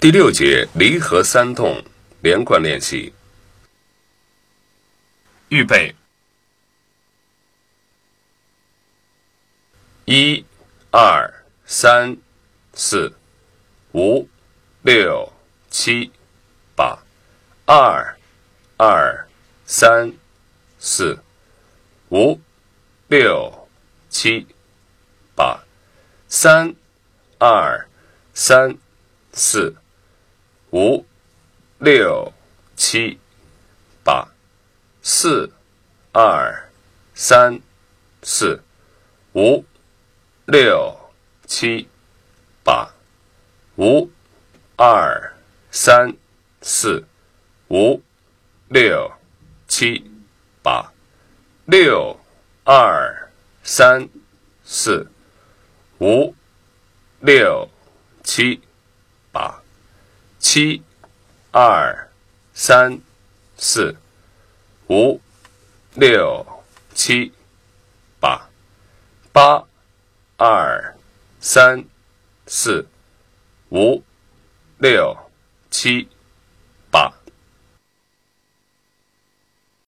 第六节离合三动连贯练习。预备，一、二、三、四、五、六、七、八，二、二、三、四、五、六、七、八，三、二、三、四。五、六、七、八、四、二、三、四、五、六、七、八、五、二、三、四、五、六、七、八、六、二、三、四、五、六、七、七、二、三、四、五、六、七、八、八、二、三、四、五、六、七、八。